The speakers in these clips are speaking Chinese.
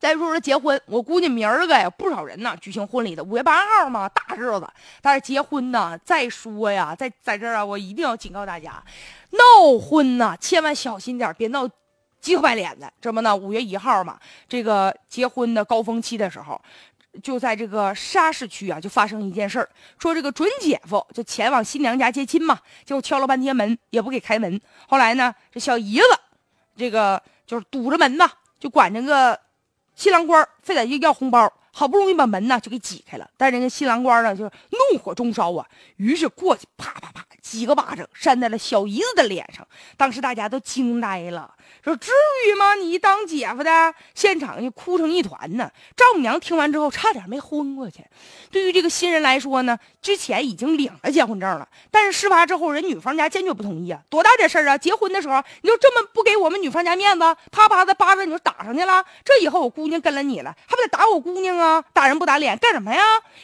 再说说结婚，我估计明儿个呀，不少人呢举行婚礼的。五月八号嘛，大日子。但是结婚呢，再说呀，在在这儿啊，我一定要警告大家，闹婚呢，千万小心点，别闹急头白脸的。这不呢，五月一号嘛，这个结婚的高峰期的时候，就在这个沙市区啊，就发生一件事儿，说这个准姐夫就前往新娘家接亲嘛，结果敲了半天门也不给开门。后来呢，这小姨子，这个就是堵着门呐，就管这个。新郎官非得要要红包，好不容易把门呢就给挤开了，但人家新郎官呢就怒火中烧啊，于是过去啪啪啪几个巴掌扇在了小姨子的脸上，当时大家都惊呆了。说至于吗？你当姐夫的，现场就哭成一团呢。丈母娘听完之后，差点没昏过去。对于这个新人来说呢，之前已经领了结婚证了，但是事发之后，人女方家坚决不同意啊。多大点事儿啊？结婚的时候你就这么不给我们女方家面子，啪啪的巴掌你就打上去了。这以后我姑娘跟了你了，还不得打我姑娘啊？打人不打脸干什么呀？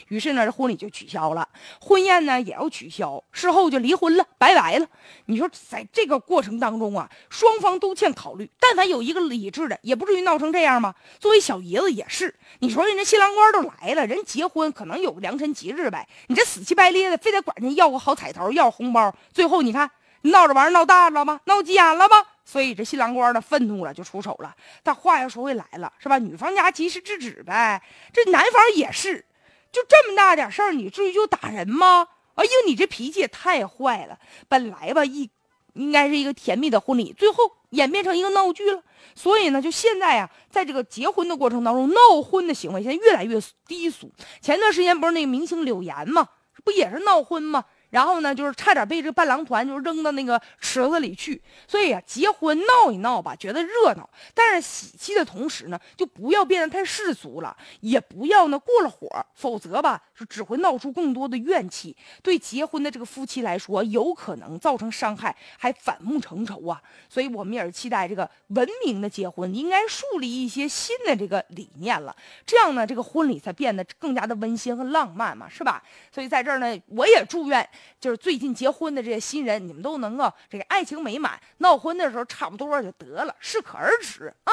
于是呢，这婚礼就取消了，婚宴呢也要取消，事后就离婚了，拜拜了。你说在这个过程当中啊，双方都欠考。虑，但凡有一个理智的，也不至于闹成这样吗？作为小姨子也是，你说人家新郎官都来了，人结婚可能有个良辰吉日呗，你这死乞白咧的，非得管人要个好彩头，要红包，最后你看闹着玩闹大了吗？闹急眼了吗？所以这新郎官呢愤怒了，就出手了。但话又说回来了，是吧？女方家及时制止呗，这男方也是，就这么大点事儿，你至于就打人吗？哎呦，你这脾气也太坏了！本来吧，一应该是一个甜蜜的婚礼，最后。演变成一个闹剧了，所以呢，就现在啊，在这个结婚的过程当中，闹婚的行为现在越来越低俗。前段时间不是那个明星柳岩吗，不也是闹婚吗？然后呢，就是差点被这个伴郎团就扔到那个池子里去。所以啊，结婚闹一闹吧，觉得热闹，但是喜气的同时呢，就不要变得太世俗了，也不要呢过了火，否则吧，就只会闹出更多的怨气，对结婚的这个夫妻来说，有可能造成伤害，还反目成仇啊。所以我们也是期待这个文明的结婚，应该树立一些新的这个理念了，这样呢，这个婚礼才变得更加的温馨和浪漫嘛，是吧？所以在这儿呢，我也祝愿。就是最近结婚的这些新人，你们都能够这个爱情美满，闹婚的时候差不多就得了，适可而止啊。